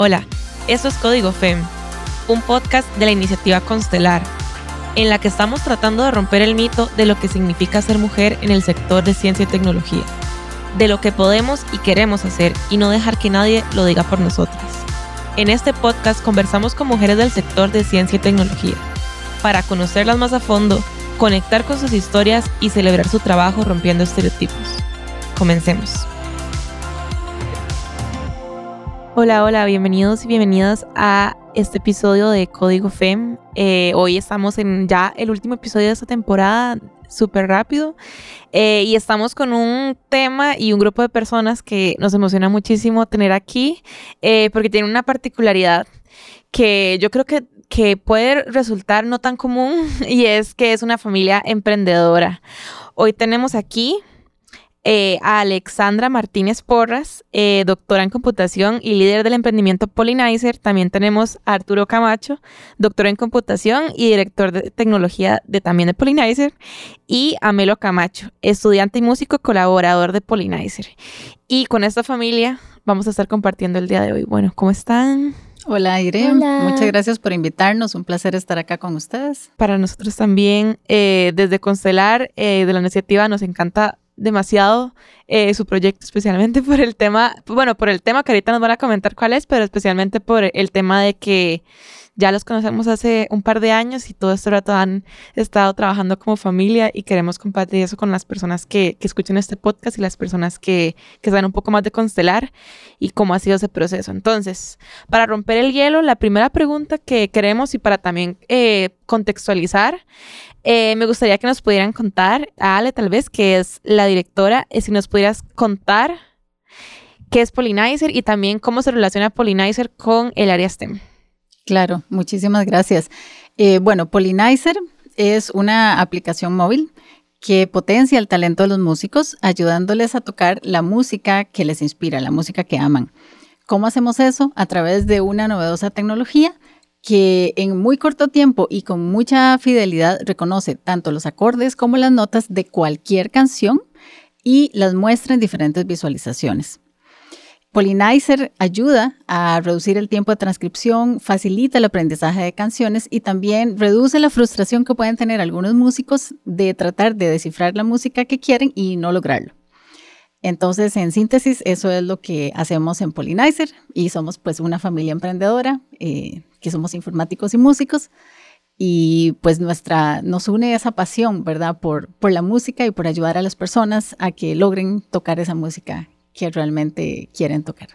Hola, esto es Código FEM, un podcast de la iniciativa Constelar, en la que estamos tratando de romper el mito de lo que significa ser mujer en el sector de ciencia y tecnología, de lo que podemos y queremos hacer y no dejar que nadie lo diga por nosotras. En este podcast conversamos con mujeres del sector de ciencia y tecnología, para conocerlas más a fondo, conectar con sus historias y celebrar su trabajo rompiendo estereotipos. Comencemos. Hola, hola, bienvenidos y bienvenidas a este episodio de Código FEM. Eh, hoy estamos en ya el último episodio de esta temporada, súper rápido, eh, y estamos con un tema y un grupo de personas que nos emociona muchísimo tener aquí, eh, porque tiene una particularidad que yo creo que, que puede resultar no tan común, y es que es una familia emprendedora. Hoy tenemos aquí eh, a Alexandra Martínez Porras, eh, doctora en computación y líder del emprendimiento Polynizer. También tenemos a Arturo Camacho, doctor en computación y director de tecnología de también de Polynizer. Y a Melo Camacho, estudiante y músico colaborador de Polynizer. Y con esta familia vamos a estar compartiendo el día de hoy. Bueno, ¿cómo están? Hola Irene, muchas gracias por invitarnos, un placer estar acá con ustedes. Para nosotros también, eh, desde Constelar, de la iniciativa, nos encanta demasiado eh, su proyecto, especialmente por el tema, bueno, por el tema que ahorita nos van a comentar cuál es, pero especialmente por el tema de que ya los conocemos hace un par de años y todo este rato han estado trabajando como familia y queremos compartir eso con las personas que, escuchen este podcast y las personas que, que saben un poco más de Constelar y cómo ha sido ese proceso. Entonces, para romper el hielo, la primera pregunta que queremos y para también eh, contextualizar, eh, me gustaría que nos pudieran contar, a Ale tal vez, que es la directora, eh, si nos pudieras contar qué es Polynizer y también cómo se relaciona Polynizer con el área STEM. Claro, muchísimas gracias. Eh, bueno, Polynizer es una aplicación móvil que potencia el talento de los músicos, ayudándoles a tocar la música que les inspira, la música que aman. ¿Cómo hacemos eso? A través de una novedosa tecnología que en muy corto tiempo y con mucha fidelidad reconoce tanto los acordes como las notas de cualquier canción y las muestra en diferentes visualizaciones. Polynizer ayuda a reducir el tiempo de transcripción, facilita el aprendizaje de canciones y también reduce la frustración que pueden tener algunos músicos de tratar de descifrar la música que quieren y no lograrlo. Entonces, en síntesis, eso es lo que hacemos en Polynizer y somos pues una familia emprendedora, eh, que somos informáticos y músicos y pues nuestra, nos une esa pasión, ¿verdad? Por la música y por ayudar a las personas a que logren tocar esa música que realmente quieren tocar.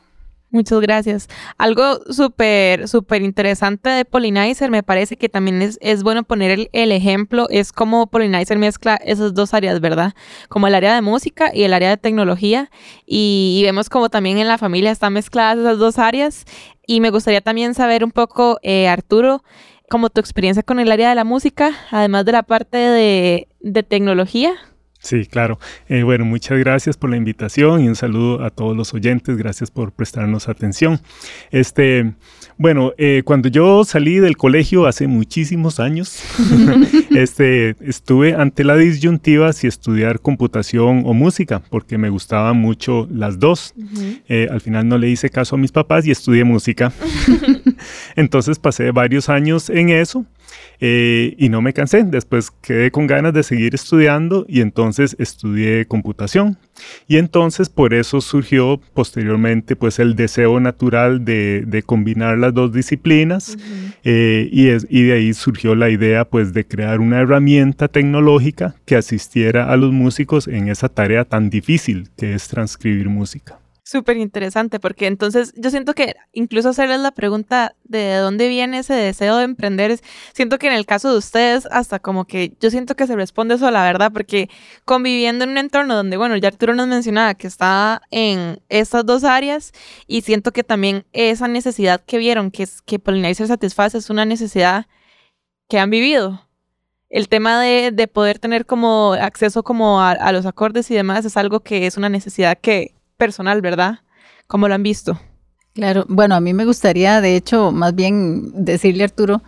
Muchas gracias. Algo súper, súper interesante de Polynizer, me parece que también es, es bueno poner el, ejemplo, es como Polynizer mezcla esas dos áreas, ¿verdad? Como el área de música y el área de tecnología. Y, vemos como también en la familia están mezcladas esas dos áreas. Y me gustaría también saber un poco, eh, Arturo, como tu experiencia con el área de la música, además de la parte de, de tecnología. Sí, claro. Eh, bueno, muchas gracias por la invitación y un saludo a todos los oyentes. Gracias por prestarnos atención. Este, bueno, eh, cuando yo salí del colegio hace muchísimos años, este, estuve ante la disyuntiva si estudiar computación o música, porque me gustaban mucho las dos. Eh, al final no le hice caso a mis papás y estudié música. Entonces pasé varios años en eso. Eh, y no me cansé, después quedé con ganas de seguir estudiando y entonces estudié computación. Y entonces por eso surgió posteriormente pues el deseo natural de, combinar las dos disciplinas eh, y, y de ahí surgió la idea pues de crear una herramienta tecnológica que asistiera a los músicos en esa tarea tan difícil que es transcribir música. Súper interesante, porque entonces yo siento que incluso hacerles la pregunta de dónde viene ese deseo de emprender, siento que en el caso de ustedes, hasta como que yo siento que se responde eso a la verdad, porque conviviendo en un entorno donde, bueno, ya Arturo nos mencionaba que está en estas dos áreas, y siento que también esa necesidad que vieron, que es que Polynizer satisface, es una necesidad que han vivido. El tema de, de poder tener como acceso como a los acordes y demás es algo que es una necesidad que personal, ¿verdad? ¿Cómo lo han visto? Claro, bueno, a mí me gustaría, de hecho, más bien decirle a Arturo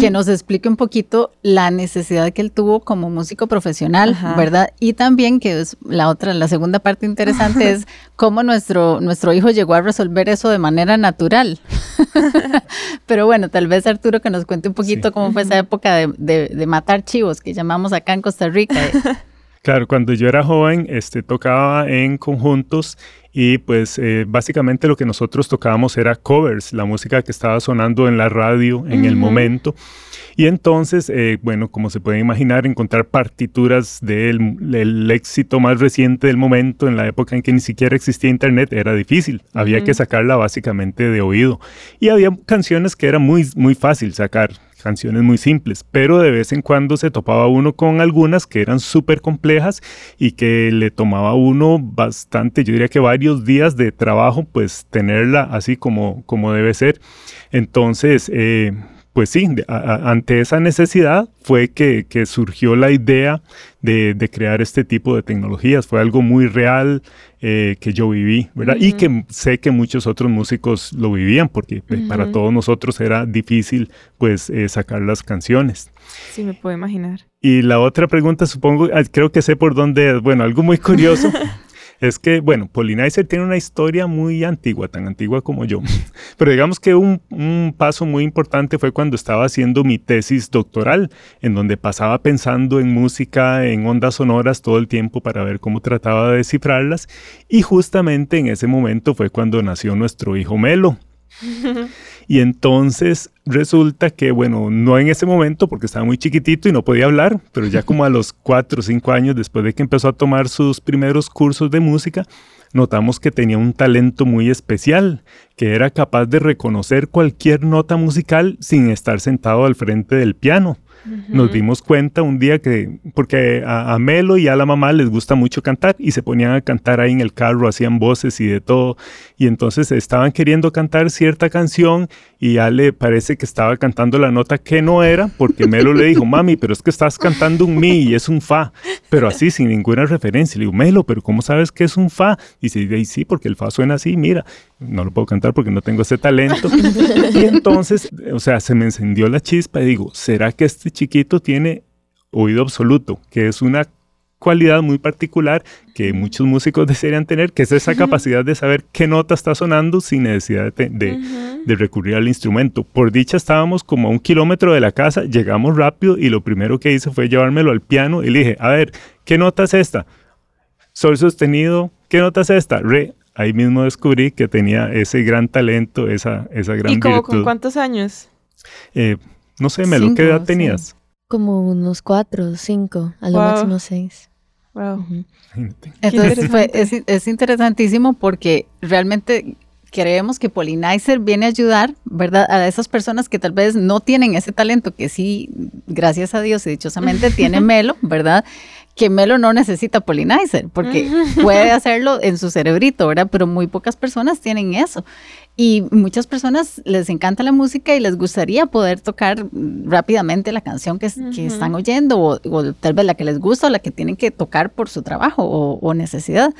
que nos explique un poquito la necesidad que él tuvo como músico profesional, ¿verdad? Y también que es la otra, la segunda parte interesante es cómo nuestro, nuestro hijo llegó a resolver eso de manera natural. Pero bueno, tal vez Arturo que nos cuente un poquito cómo fue esa época de, de matar chivos que llamamos acá en Costa Rica. Claro, cuando yo era joven, este, tocaba en conjuntos y pues eh, básicamente lo que nosotros tocábamos era covers, la música que estaba sonando en la radio en el momento. Y entonces, eh, bueno, como se puede imaginar, encontrar partituras del, éxito más reciente del momento, en la época en que ni siquiera existía internet, era difícil. Había que sacarla básicamente de oído. Y había canciones que era muy, muy fácil sacar canciones muy simples, pero de vez en cuando se topaba uno con algunas que eran súper complejas y que le tomaba uno bastante, yo diría que varios días de trabajo, pues tenerla así como, como debe ser. Entonces, eh, pues sí, ante esa necesidad fue que, surgió la idea de, crear este tipo de tecnologías. Fue algo muy real eh, que yo viví, ¿verdad? Y que sé que muchos otros músicos lo vivían, porque pues, para todos nosotros era difícil, pues, eh, sacar las canciones. Sí, me puedo imaginar. Y la otra pregunta, supongo, ah, creo que sé por dónde, bueno, algo muy curioso. es que, bueno, Polynizer tiene una historia muy antigua, tan antigua como yo. Pero digamos que un, paso muy importante fue cuando estaba haciendo mi tesis doctoral, en donde pasaba pensando en música, en ondas sonoras todo el tiempo para ver cómo trataba de descifrarlas. Y justamente en ese momento fue cuando nació nuestro hijo Melo. Y entonces resulta que, bueno, no en ese momento porque estaba muy chiquitito y no podía hablar, pero ya como a los cuatro o cinco años después de que empezó a tomar sus primeros cursos de música, notamos que tenía un talento muy especial, que era capaz de reconocer cualquier nota musical sin estar sentado al frente del piano. Nos dimos cuenta un día que, porque a, Melo y a la mamá les gusta mucho cantar y se ponían a cantar ahí en el carro, hacían voces y de todo. Y entonces estaban queriendo cantar cierta canción y ya le parece que estaba cantando la nota que no era, porque Melo le dijo, mami, pero es que estás cantando un mi y es un fa, pero así sin ninguna referencia. Le digo, Melo, pero ¿cómo sabes que es un fa? Y dice, sí, porque el fa suena así, mira, no lo puedo cantar porque no tengo ese talento. y entonces, o sea, se me encendió la chispa y digo, ¿será que este chiquito tiene oído absoluto? Que es una cualidad muy particular que muchos músicos desearían tener, que es esa capacidad de saber qué nota está sonando sin necesidad de, recurrir al instrumento. Por dicha estábamos como a un kilómetro de la casa, llegamos rápido y lo primero que hice fue llevármelo al piano y le dije, a ver, ¿qué nota es esta? Sol sostenido, ¿qué nota es esta? Re, ahí mismo descubrí que tenía ese gran talento, esa, esa gran ¿Y como con cuántos años? Eh, no sé, Melo, ¿qué edad tenías? Como unos cuatro, cinco, a lo máximo seis. Wow. Entonces fue, es, es, interesantísimo porque realmente creemos que Pollinizer viene a ayudar, ¿verdad? A esas personas que tal vez no tienen ese talento, que sí, gracias a Dios y dichosamente tiene Melo, ¿verdad? que Melo no necesita pollinizer, porque puede hacerlo en su cerebrito, ¿verdad? Pero muy pocas personas tienen eso. Y muchas personas les encanta la música y les gustaría poder tocar rápidamente la canción que, están oyendo, o, tal vez la que les gusta o la que tienen que tocar por su trabajo o, necesidad.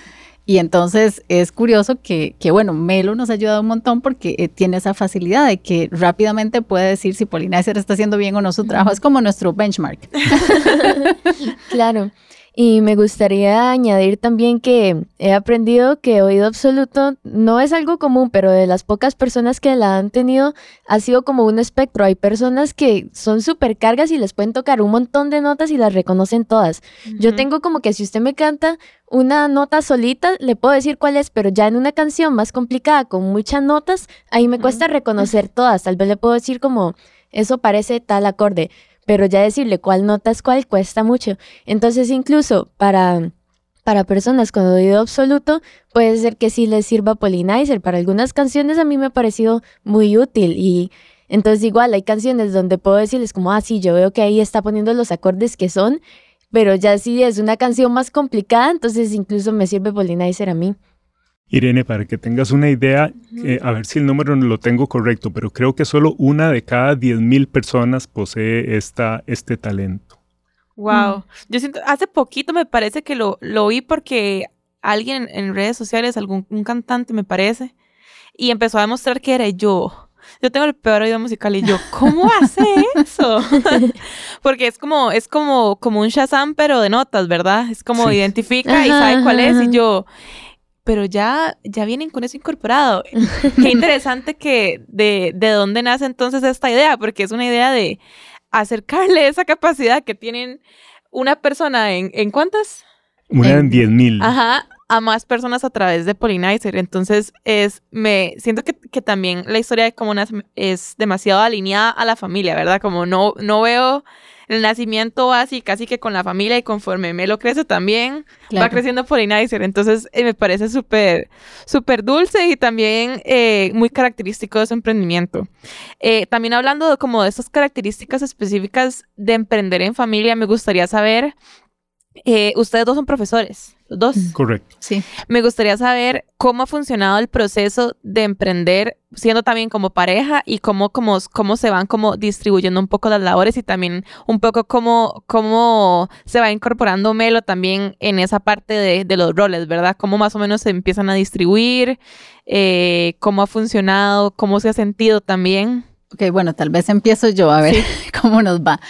Y entonces es curioso que, que, bueno, Melo nos ha ayudado un montón porque eh, tiene esa facilidad de que rápidamente puede decir si Pollinizer está haciendo bien o no su trabajo. Es como nuestro benchmark. claro. Y me gustaría añadir también que he aprendido que oído absoluto no es algo común, pero de las pocas personas que la han tenido ha sido como un espectro. Hay personas que son súper cargas y les pueden tocar un montón de notas y las reconocen todas. Yo tengo como que si usted me canta una nota solita, le puedo decir cuál es, pero ya en una canción más complicada con muchas notas, ahí me cuesta reconocer todas. Tal vez le puedo decir como eso parece tal acorde, pero ya decirle cuál nota es cuál cuesta mucho. Entonces incluso para, para personas con oído absoluto puede ser que sí les sirva Pollinizer. Para algunas canciones a mí me ha parecido muy útil y entonces igual hay canciones donde puedo decirles como, ah, sí, yo veo que ahí está poniendo los acordes que son, pero ya si es una canción más complicada, entonces incluso me sirve Pollinizer a mí. Irene, para que tengas una idea, eh, a ver si el número no lo tengo correcto, pero creo que solo una de cada 10.000 personas posee esta, este talento. Wow. Yo siento, hace poquito me parece que lo, lo vi porque alguien en redes sociales, algún un cantante me parece, y empezó a demostrar que era yo. Yo tengo el peor oído musical y yo, ¿cómo hace eso? Porque es como, es como, como un Shazam, pero de notas, ¿verdad? Es como identifica y sabe cuál es. Y yo, pero ya, ya vienen con eso incorporado. Qué interesante que de, de dónde nace entonces esta idea, porque es una idea de acercarle esa capacidad que tienen una persona en, ¿en cuántas? Una en 10 mil. Ajá, a más personas a través de Pollinizer. Entonces, es, me siento que, que también la historia de cómo nace es demasiado alineada a la familia, ¿verdad? Como no, no veo el nacimiento así casi que con la familia y conforme me lo crece también va creciendo Pollinizer. Entonces, eh, me parece súper, súper dulce y también eh, muy característico de su emprendimiento. Eh, también hablando de, como de estas características específicas de emprender en familia, me gustaría saber, ustedes dos son profesores dos. Correcto. Sí. Me gustaría saber cómo ha funcionado el proceso de emprender siendo también como pareja y cómo, cómo, cómo se van como distribuyendo un poco las labores y también un poco cómo, cómo se va incorporando Melo también en esa parte de, de los roles, ¿verdad? Cómo más o menos se empiezan a distribuir, eh, cómo ha funcionado, cómo se ha sentido también. Ok, bueno, tal vez empiezo yo a ver cómo nos va.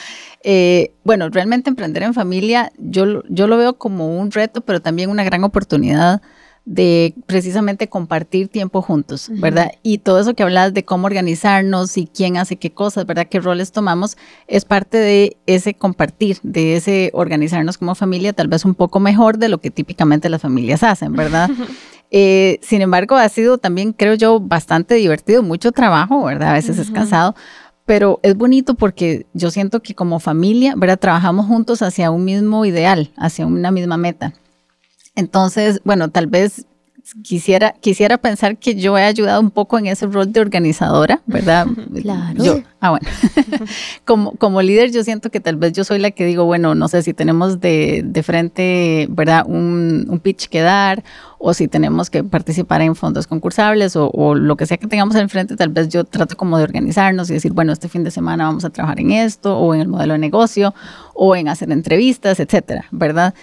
Eh, bueno, realmente emprender en familia yo, yo lo veo como un reto, pero también una gran oportunidad de precisamente compartir tiempo juntos, ¿verdad? Y todo eso que hablas de cómo organizarnos y quién hace qué cosas, ¿verdad? ¿Qué roles tomamos? Es parte de ese compartir, de ese organizarnos como familia, tal vez un poco mejor de lo que típicamente las familias hacen, ¿verdad? Eh, sin embargo, ha sido también, creo yo, bastante divertido, mucho trabajo, ¿verdad? A veces es cansado, pero es bonito porque yo siento que como familia, ¿verdad? Trabajamos juntos hacia un mismo ideal, hacia una misma meta. Entonces, bueno, tal vez quisiera, quisiera pensar que yo he ayudado un poco en ese rol de organizadora, ¿verdad? Claro. Yo, ah, bueno. como, como líder, yo siento que tal vez yo soy la que digo, bueno, no sé si tenemos de, de frente, ¿verdad? Un, un, pitch que dar, o si tenemos que participar en fondos concursables, o, o lo que sea que tengamos en frente, tal vez yo trato como de organizarnos y decir, bueno, este fin de semana vamos a trabajar en esto, o en el modelo de negocio, o en hacer entrevistas, etcétera, ¿verdad?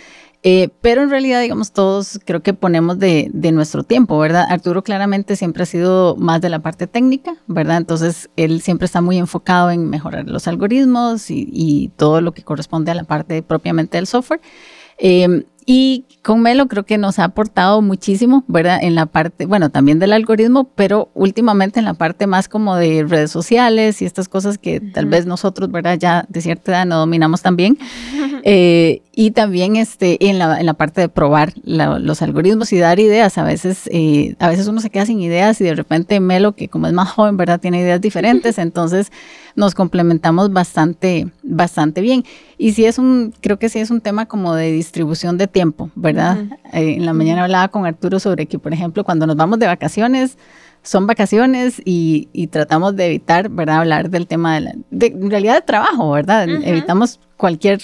Eh, pero en realidad, digamos, todos creo que ponemos de, de, nuestro tiempo, ¿verdad? Arturo claramente siempre ha sido más de la parte técnica, ¿verdad? Entonces, él siempre está muy enfocado en mejorar los algoritmos y, todo lo que corresponde a la parte propiamente del software. Eh, y con Melo creo que nos ha aportado muchísimo, ¿verdad? En la parte, bueno, también del algoritmo, pero últimamente en la parte más como de redes sociales y estas cosas que tal vez nosotros, ¿verdad? Ya de cierta edad no dominamos también. Eh, y también este, en, la, en la parte de probar la, los algoritmos y dar ideas. A veces, eh, a veces uno se queda sin ideas y de repente Melo, que como es más joven, ¿verdad? Tiene ideas diferentes. Entonces nos complementamos bastante, bastante bien. Y sí es un, creo que sí es un tema como de distribución de tiempo, ¿verdad? eh, en la mañana hablaba con Arturo sobre que, por ejemplo, cuando nos vamos de vacaciones, son vacaciones y, y, tratamos de evitar, ¿verdad? Hablar del tema de, la, de en realidad de trabajo, ¿verdad? Uh -huh. Evitamos cualquier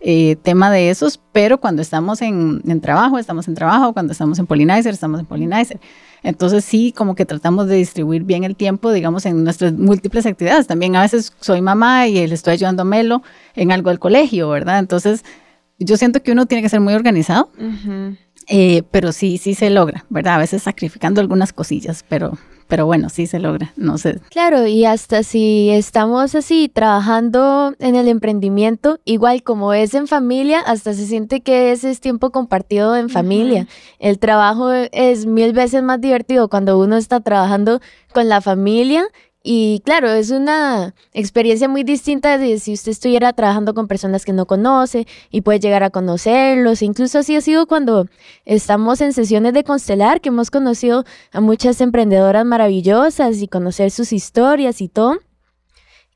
eh, tema de esos, pero cuando estamos en, en, trabajo, estamos en trabajo, cuando estamos en Pollinizer, estamos en Pollinizer. Entonces sí, como que tratamos de distribuir bien el tiempo, digamos, en nuestras múltiples actividades. También a veces soy mamá y le estoy ayudando a Melo en algo del colegio, ¿verdad? Entonces yo siento que uno tiene que ser muy organizado. Uh -huh. eh, pero sí, sí se logra, ¿verdad? A veces sacrificando algunas cosillas, pero, pero bueno, sí se logra, no sé. Claro, y hasta si estamos así trabajando en el emprendimiento, igual como es en familia, hasta se siente que ese es tiempo compartido en familia. Uh -huh. El trabajo es mil veces más divertido cuando uno está trabajando con la familia y claro, es una experiencia muy distinta de si usted estuviera trabajando con personas que no conoce y puede llegar a conocerlos. Incluso así ha sido cuando estamos en sesiones de Constelar, que hemos conocido a muchas emprendedoras maravillosas y conocer sus historias y todo.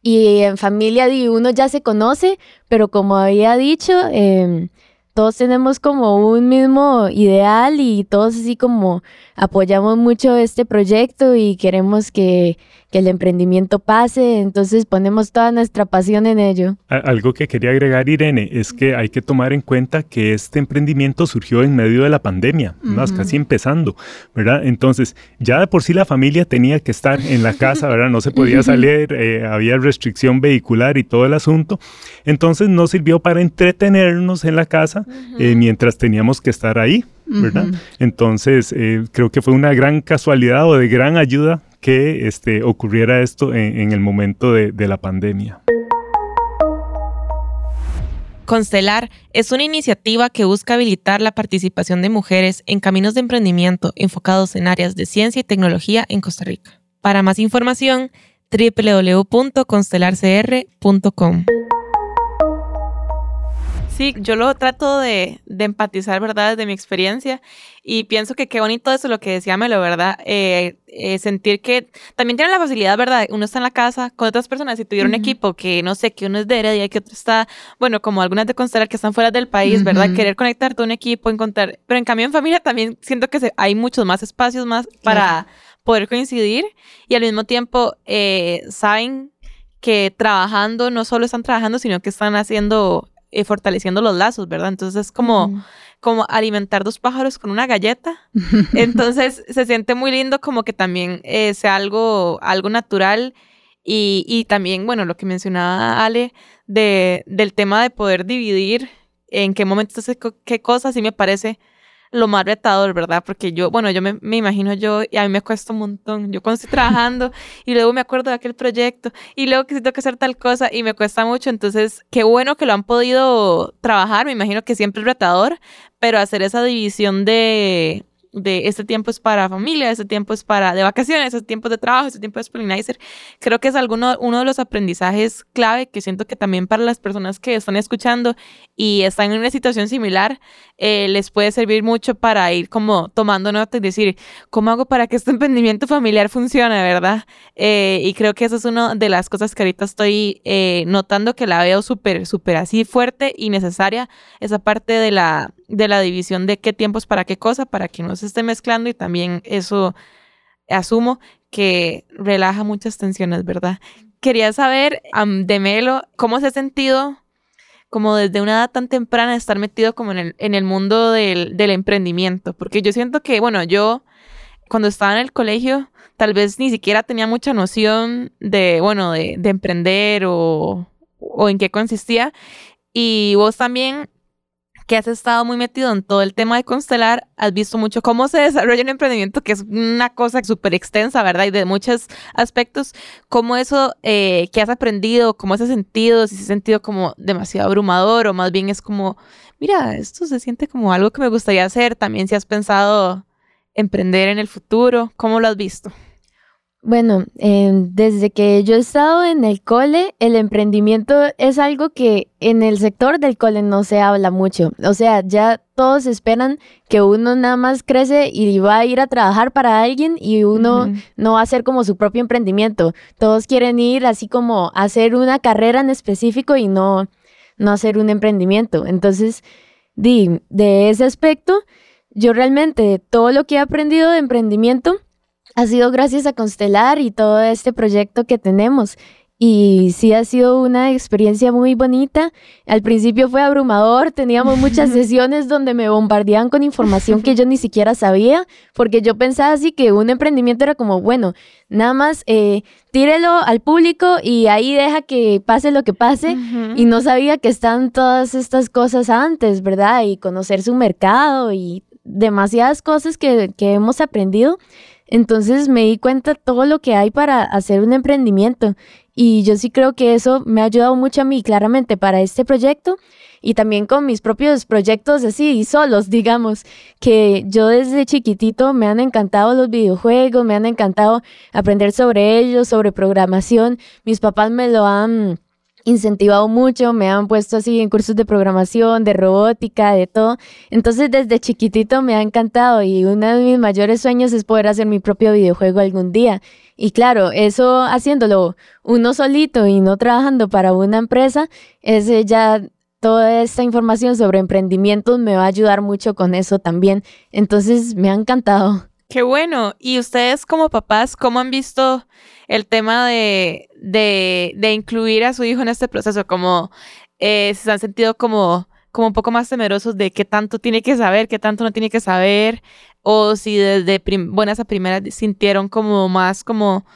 Y en familia uno ya se conoce, pero como había dicho, eh, todos tenemos como un mismo ideal y todos así como apoyamos mucho este proyecto y queremos que que el emprendimiento pase, entonces ponemos toda nuestra pasión en ello. Algo que quería agregar, Irene, es que hay que tomar en cuenta que este emprendimiento surgió en medio de la pandemia, casi empezando, ¿verdad? Entonces, ya de por sí la familia tenía que estar en la casa, ¿verdad? No se podía salir, eh, había restricción vehicular y todo el asunto. Entonces, nos sirvió para entretenernos en la casa eh, mientras teníamos que estar ahí, ¿verdad? Entonces, eh, creo que fue una gran casualidad o de gran ayuda que este, ocurriera esto en, el momento de, la pandemia. Constelar es una iniciativa que busca habilitar la participación de mujeres en caminos de emprendimiento enfocados en áreas de ciencia y tecnología en Costa Rica. Para más información, www.constelarcr.com. Sí, yo lo trato de, empatizar, ¿verdad? Desde mi experiencia. Y pienso que qué bonito eso, lo que decía Melo, ¿verdad? Eh, eh, sentir que también tiene la facilidad, ¿verdad? Uno está en la casa con otras personas y tuviera un equipo que, no sé, que uno es de Heredia y que otro está, bueno, como algunas de Constelar que están fuera del país, ¿verdad? Querer conectar todo un equipo, encontrar. Pero en cambio en familia también siento que hay muchos más espacios más para poder coincidir y al mismo tiempo eh, saben que trabajando no solo están trabajando, sino que están haciendo eh, fortaleciendo los lazos, ¿verdad? Entonces es como, como alimentar dos pájaros con una galleta. Entonces se siente muy lindo como que también eh, sea algo, algo natural y, y, también, bueno, lo que mencionaba Ale de, del tema de poder dividir en qué momento hace qué cosas, sí me parece lo más retador, ¿verdad? Porque yo, bueno, yo me, me, imagino yo, y a mí me cuesta un montón. Yo cuando estoy trabajando y luego me acuerdo de aquel proyecto y luego que tengo que hacer tal cosa y me cuesta mucho. Entonces, qué bueno que lo han podido trabajar. Me imagino que siempre es retador, pero hacer esa división de, de este tiempo es para familia, este tiempo es para de vacaciones, este tiempo de trabajo, este tiempo es pollinizer. Creo que es alguno, uno de los aprendizajes clave que siento que también para las personas que están escuchando y están en una situación similar, eh, les puede servir mucho para ir como tomando nota y decir, ¿cómo hago para que este emprendimiento familiar funcione, verdad? Eh, y creo que eso es una de las cosas que ahorita estoy eh, notando que la veo súper, súper así fuerte y necesaria, esa parte de la, de la división de qué tiempo es para qué cosa, para que no se esté mezclando y también eso asumo que relaja muchas tensiones, ¿verdad? Quería saber de Melo, ¿cómo se ha sentido como desde una edad tan temprana estar metido como en el, en el mundo del, del emprendimiento? Porque yo siento que, bueno, yo cuando estaba en el colegio, tal vez ni siquiera tenía mucha noción de, bueno, de, de emprender o, o en qué consistía. Y vos también que has estado muy metido en todo el tema de constelar, has visto mucho cómo se desarrolla un emprendimiento, que es una cosa súper extensa, ¿verdad? Y de muchos aspectos, cómo eso eh, que has aprendido, cómo has sentido, si se ha sentido como demasiado abrumador o más bien es como, mira, esto se siente como algo que me gustaría hacer, también si has pensado emprender en el futuro, ¿cómo lo has visto? Bueno, em, desde que yo he estado en el cole, el emprendimiento es algo que en el sector del cole no se habla mucho. O sea, ya todos esperan que uno nada más crece y va a ir a trabajar para alguien y uno no va a hacer como su propio emprendimiento. Todos quieren ir así como a hacer una carrera en específico y no, no hacer un emprendimiento. Entonces, di, de ese aspecto, yo realmente todo lo que he aprendido de emprendimiento ha sido gracias a Constelar y todo este proyecto que tenemos. Y sí ha sido una experiencia muy bonita. Al principio fue abrumador, teníamos muchas sesiones donde me bombardeaban con información que yo ni siquiera sabía, porque yo pensaba así que un emprendimiento era como, bueno, nada más eh, tírelo al público y ahí deja que pase lo que pase. Y no sabía que están todas estas cosas antes, ¿verdad? Y conocer su mercado y demasiadas cosas que, que hemos aprendido. Entonces me di cuenta todo lo que hay para hacer un emprendimiento y yo sí creo que eso me ha ayudado mucho a mí claramente para este proyecto y también con mis propios proyectos así solos, digamos, que yo desde chiquitito me han encantado los videojuegos, me han encantado aprender sobre ellos, sobre programación, mis papás me lo han incentivado mucho, me han puesto así en cursos de programación, de robótica, de todo. Entonces desde chiquitito me ha encantado y uno de mis mayores sueños es poder hacer mi propio videojuego algún día. Y claro, eso haciéndolo uno solito y no trabajando para una empresa, es ya toda esta información sobre emprendimientos me va a ayudar mucho con eso también. Entonces me ha encantado. Qué bueno. ¿Y ustedes como papás, cómo han visto el tema de, de, incluir a su hijo en este proceso? Como eh, se han sentido como, como un poco más temerosos de qué tanto tiene que saber, qué tanto no tiene que saber, o si desde buenas a primeras sintieron como más como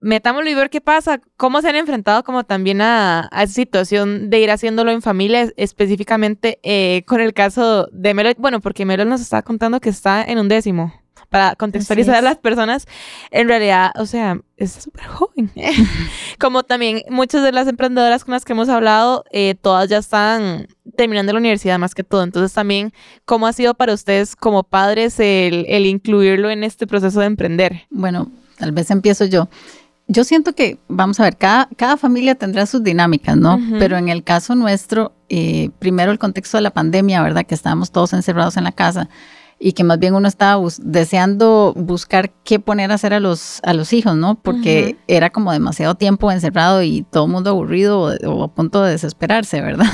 metámoslo y ver qué pasa. ¿Cómo se han enfrentado como también a, esa situación de ir haciéndolo en familia, específicamente eh, con el caso de Melo? Bueno, porque Melo nos está contando que está en un décimo. Para contextualizar a las personas, en realidad, o sea, es súper joven. como también muchas de las emprendedoras con las que hemos hablado, eh, todas ya están terminando la universidad más que todo. Entonces también, ¿cómo ha sido para ustedes como padres el, el incluirlo en este proceso de emprender? Bueno, tal vez empiezo yo yo siento que, vamos a ver, cada, cada familia tendrá sus dinámicas, ¿no? Pero en el caso nuestro, eh, primero el contexto de la pandemia, ¿verdad? Que estábamos todos encerrados en la casa y que más bien uno estaba deseando buscar qué poner a hacer a los, a los hijos, ¿no? Porque era como demasiado tiempo encerrado y todo el mundo aburrido o, a punto de desesperarse, ¿verdad?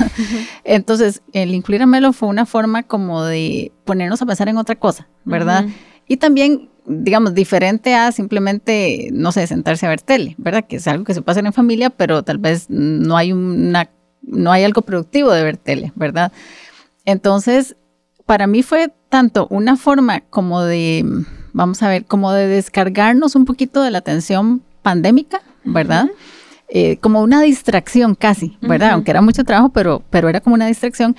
Entonces, el incluir a Melo fue una forma como de ponernos a pensar en otra cosa, ¿verdad? Y también digamos, diferente a simplemente, no sé, sentarse a ver tele, ¿verdad? Que es algo que se pasa en familia, pero tal vez no hay una, no hay algo productivo de ver tele, ¿verdad? Entonces, para mí fue tanto una forma como de, vamos a ver, como de descargarnos un poquito de la tensión pandémica, ¿verdad? Eh, como una distracción casi, ¿verdad? Aunque era mucho trabajo, pero, pero era como una distracción.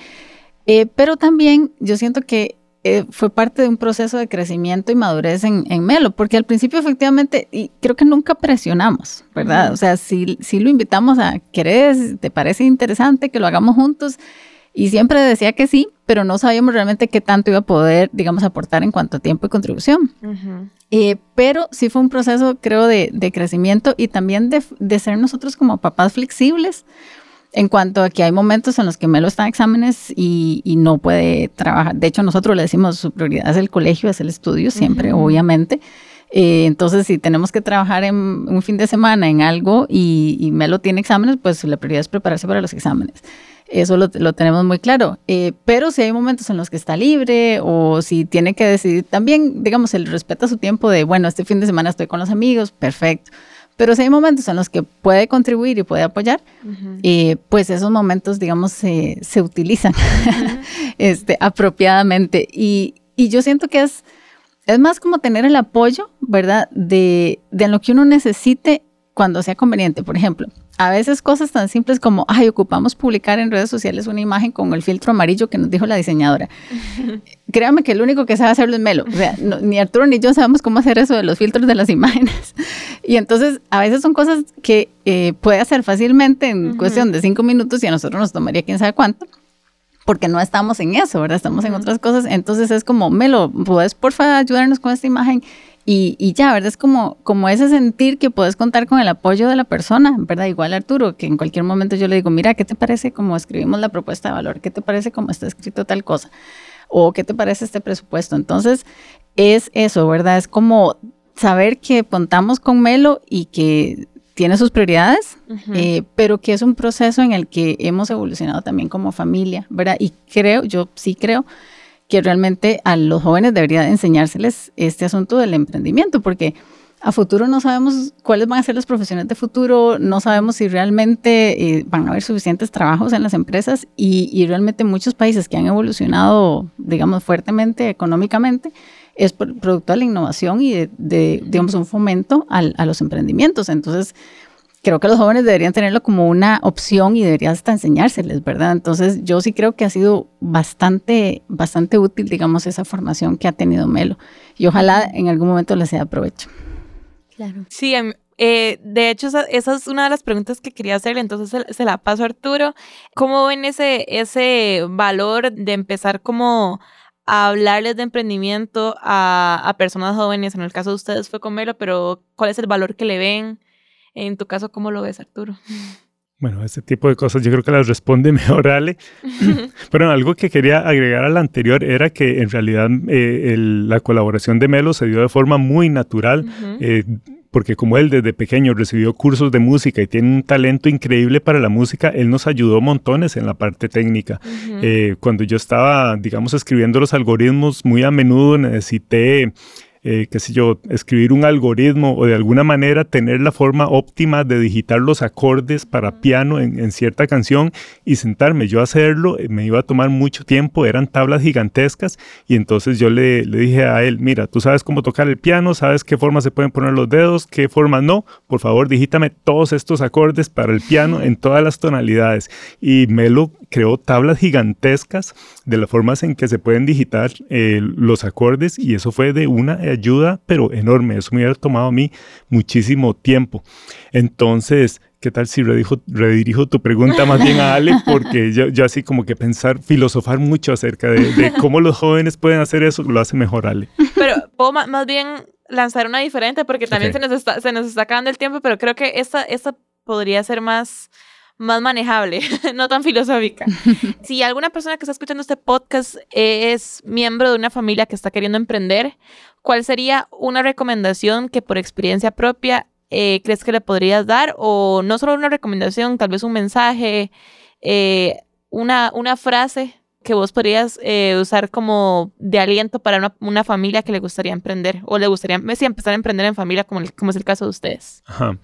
Eh, pero también yo siento que eh, fue parte de un proceso de crecimiento y madurez en, Melo, porque al principio efectivamente, y creo que nunca presionamos, ¿verdad? O sea, si, si lo invitamos a, ¿querés? ¿Te parece interesante que lo hagamos juntos? Y siempre decía que sí, pero no sabíamos realmente qué tanto iba a poder, digamos, aportar en cuanto a tiempo y contribución. Eh, pero sí fue un proceso, creo, de, de crecimiento y también de, de ser nosotros como papás flexibles, en cuanto a que hay momentos en los que Melo está en exámenes y, no puede trabajar. De hecho, nosotros le decimos su prioridad es el colegio, es el estudio, siempre, obviamente. Eh, entonces, si tenemos que trabajar en un fin de semana en algo y, Melo tiene exámenes, pues la prioridad es prepararse para los exámenes. Eso lo, tenemos muy claro. Eh, pero si hay momentos en los que está libre o si tiene que decidir, también, digamos, él respeta su tiempo de, bueno, este fin de semana estoy con los amigos, perfecto. Pero si hay momentos en los que puede contribuir y puede apoyar, eh, pues esos momentos, digamos, se, se utilizan este, apropiadamente. Y, y, yo siento que es, es más como tener el apoyo, ¿verdad? De, de lo que uno necesite cuando sea conveniente. Por ejemplo, a veces cosas tan simples como, ay, ocupamos publicar en redes sociales una imagen con el filtro amarillo que nos dijo la diseñadora. Créame que el único que sabe hacerlo es Melo. O sea, ni Arturo ni yo sabemos cómo hacer eso de los filtros de las imágenes. Y entonces, a veces son cosas que eh, puede hacer fácilmente en cuestión de cinco minutos y a nosotros nos tomaría quién sabe cuánto porque no estamos en eso, ¿verdad? Estamos en otras cosas. Entonces es como, Melo, ¿puedes porfa ayudarnos con esta imagen? Y, y, ya, ¿verdad? Es como, como ese sentir que puedes contar con el apoyo de la persona, ¿verdad? Igual Arturo, que en cualquier momento yo le digo, mira, ¿qué te parece como escribimos la propuesta de valor? ¿Qué te parece como está escrito tal cosa? ¿O qué te parece este presupuesto? Entonces, es eso, ¿verdad? Es como saber que contamos con Melo y que tiene sus prioridades, eh, pero que es un proceso en el que hemos evolucionado también como familia, ¿verdad? Y creo, yo sí creo que realmente a los jóvenes debería enseñárseles este asunto del emprendimiento, porque a futuro no sabemos cuáles van a ser las profesiones de futuro, no sabemos si realmente eh, van a haber suficientes trabajos en las empresas y, realmente muchos países que han evolucionado, digamos, fuertemente económicamente, es producto de la innovación y de, digamos, un fomento a los emprendimientos. Entonces, creo que los jóvenes deberían tenerlo como una opción y debería hasta enseñárseles, ¿verdad? Entonces yo sí creo que ha sido bastante, bastante útil, digamos, esa formación que ha tenido Melo. Y ojalá en algún momento les sea provecho. Claro. Sí, em, eh, de hecho, esa, es una de las preguntas que quería hacerle, entonces se, la paso a Arturo. ¿Cómo ven ese, ese valor de empezar como a hablarles de emprendimiento a, a personas jóvenes? En el caso de ustedes fue con Melo, pero ¿cuál es el valor que le ven? En tu caso, ¿cómo lo ves, Arturo? Bueno, ese tipo de cosas yo creo que las responde mejor Ale. Pero algo que quería agregar a la anterior era que en realidad eh, la colaboración de Melo se dio de forma muy natural. Eh, porque como él desde pequeño recibió cursos de música y tiene un talento increíble para la música, él nos ayudó montones en la parte técnica. Eh, cuando yo estaba, digamos, escribiendo los algoritmos, muy a menudo necesité eh, qué sé yo, escribir un algoritmo o de alguna manera tener la forma óptima de digitar los acordes para piano en, cierta canción y sentarme yo a hacerlo, eh, me iba a tomar mucho tiempo, eran tablas gigantescas y entonces yo le, le dije a él, mira, tú sabes cómo tocar el piano, sabes qué forma se pueden poner los dedos, qué forma no, por favor digítame todos estos acordes para el piano en todas las tonalidades. Y Melo creó tablas gigantescas de las formas en que se pueden digitar eh, los acordes y eso fue de una ayuda, pero enorme. Eso me hubiera tomado a mí muchísimo tiempo. Entonces, ¿qué tal si redirijo, tu pregunta más bien a Ale? Porque yo, así como que pensar, filosofar mucho acerca de, cómo los jóvenes pueden hacer eso, lo hace mejor Ale. Pero puedo más bien lanzar una diferente porque también se, nos está, se nos está acabando el tiempo, pero creo que esta, esta podría ser más más manejable, no tan filosófica. si alguna persona que está escuchando este podcast es miembro de una familia que está queriendo emprender, ¿cuál sería una recomendación que por experiencia propia eh, crees que le podrías dar? O no solo una recomendación, tal vez un mensaje, eh, una, una frase que vos podrías eh, usar como de aliento para una, familia que le gustaría emprender o le gustaría empezar a emprender en familia como, como es el caso de ustedes. Ajá.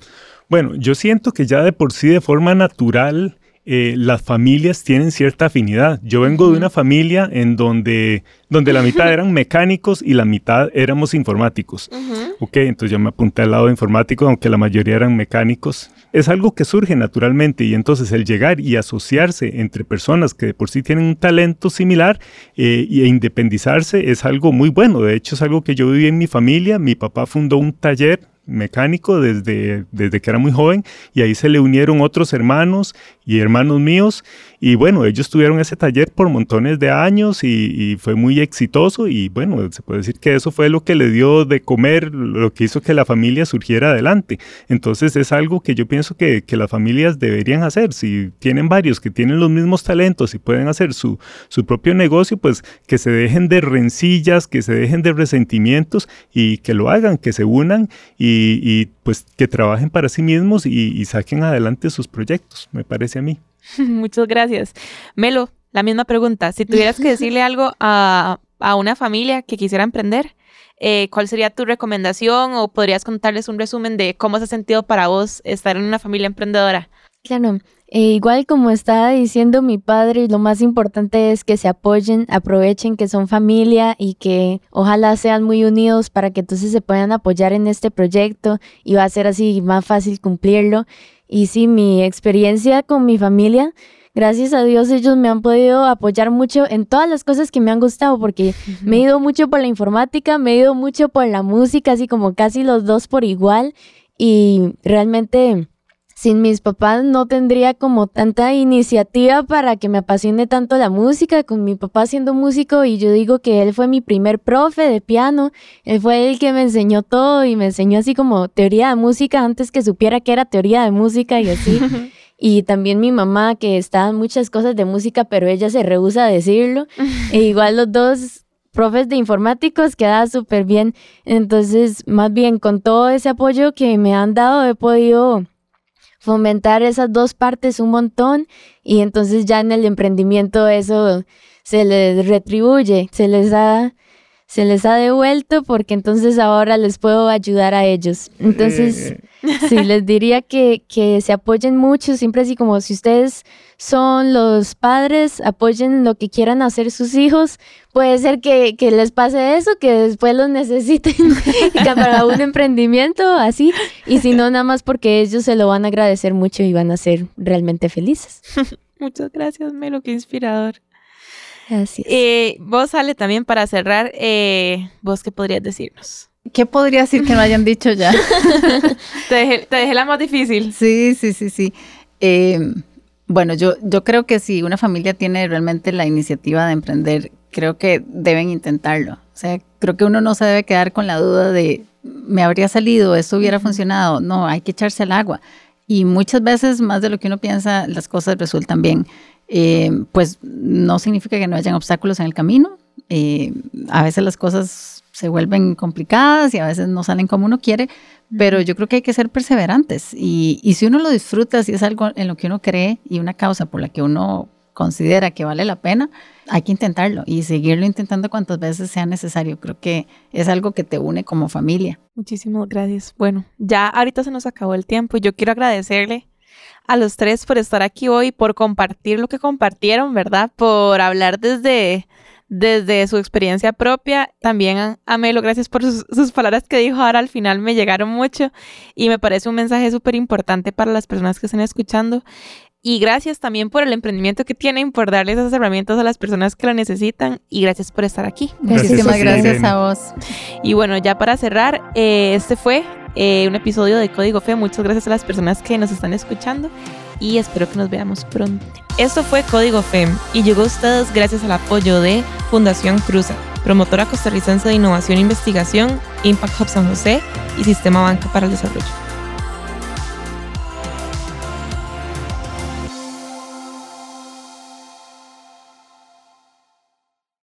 Bueno, yo siento que ya de por sí, de forma natural, eh, las familias tienen cierta afinidad. Yo vengo de una familia en donde, donde la mitad eran mecánicos y la mitad éramos informáticos. Ok, entonces yo me apunté al lado informático, aunque la mayoría eran mecánicos. Es algo que surge naturalmente y entonces el llegar y asociarse entre personas que de por sí tienen un talento similar eh, e independizarse es algo muy bueno. De hecho, es algo que yo viví en mi familia. Mi papá fundó un taller mecánico desde, desde que era muy joven y ahí se le unieron otros hermanos y hermanos míos y bueno, ellos tuvieron ese taller por montones de años y, fue muy exitoso y bueno, se puede decir que eso fue lo que le dio de comer, lo que hizo que la familia surgiera adelante. Entonces es algo que yo pienso que, que las familias deberían hacer. Si tienen varios que tienen los mismos talentos y pueden hacer su, su propio negocio, pues que se dejen de rencillas, que se dejen de resentimientos y que lo hagan, que se unan y, y pues que trabajen para sí mismos y, y saquen adelante sus proyectos, me parece a mí. Muchas gracias. Melo, la misma pregunta. Si tuvieras que decirle algo a, una familia que quisiera emprender, eh, ¿cuál sería tu recomendación o podrías contarles un resumen de cómo se ha sentido para vos estar en una familia emprendedora? Claro, eh, igual como estaba diciendo mi padre, lo más importante es que se apoyen, aprovechen que son familia y que ojalá sean muy unidos para que entonces se puedan apoyar en este proyecto y va a ser así más fácil cumplirlo. Y sí, mi experiencia con mi familia, gracias a Dios ellos me han podido apoyar mucho en todas las cosas que me han gustado, porque me he ido mucho por la informática, me he ido mucho por la música, así como casi los dos por igual. Y realmente sin mis papás no tendría como tanta iniciativa para que me apasione tanto la música, con mi papá siendo músico y yo digo que él fue mi primer profe de piano, él fue el que me enseñó todo y me enseñó así como teoría de música antes que supiera que era teoría de música y así. y también mi mamá que está en muchas cosas de música, pero ella se rehúsa a decirlo. e igual los dos profes de informáticos queda súper bien. Entonces, más bien con todo ese apoyo que me han dado, he podido fomentar esas dos partes un montón y entonces ya en el emprendimiento eso se les retribuye, se les ha se les ha devuelto porque entonces ahora les puedo ayudar a ellos. Entonces, eh. sí, les diría que, que se apoyen mucho, siempre así como si ustedes son los padres, apoyen lo que quieran hacer sus hijos. Puede ser que, que les pase eso, que después los necesiten para un emprendimiento así, y si no, nada más porque ellos se lo van a agradecer mucho y van a ser realmente felices. Muchas gracias, Melo, qué inspirador. Gracias. Eh, vos, Ale, también para cerrar, eh, ¿vos qué podrías decirnos? ¿Qué podría decir que no hayan dicho ya? te, dejé, la más difícil. Sí, sí, sí, sí. Eh, bueno, yo, yo creo que si una familia tiene realmente la iniciativa de emprender, creo que deben intentarlo. O sea, creo que uno no se debe quedar con la duda de, me habría salido, esto hubiera funcionado. No, hay que echarse al agua. Y muchas veces, más de lo que uno piensa, las cosas resultan bien. Eh, pues no significa que no hayan obstáculos en el camino. Eh, a veces las cosas se vuelven complicadas y a veces no salen como uno quiere, pero yo creo que hay que ser perseverantes y, y si uno lo disfruta, si es algo en lo que uno cree y una causa por la que uno considera que vale la pena, hay que intentarlo y seguirlo intentando cuantas veces sea necesario. Creo que es algo que te une como familia. Muchísimas gracias. Bueno, ya ahorita se nos acabó el tiempo y yo quiero agradecerle a los tres por estar aquí hoy, por compartir lo que compartieron, ¿verdad? Por hablar desde, desde su experiencia propia. También a Melo, gracias por sus, sus, palabras que dijo ahora al final, me llegaron mucho y me parece un mensaje súper importante para las personas que estén escuchando. Y gracias también por el emprendimiento que tienen, por darles esas herramientas a las personas que lo necesitan. Y gracias por estar aquí. Muchísimas gracias a vos. Y bueno, ya para cerrar, eh, este fue eh, un episodio de Código Fe. Muchas gracias a las personas que nos están escuchando y espero que nos veamos pronto. Esto fue Código Fe y llegó a ustedes gracias al apoyo de Fundación Cruza, promotora costarricense de innovación e investigación, Impact Hub San José y Sistema Banca para el Desarrollo.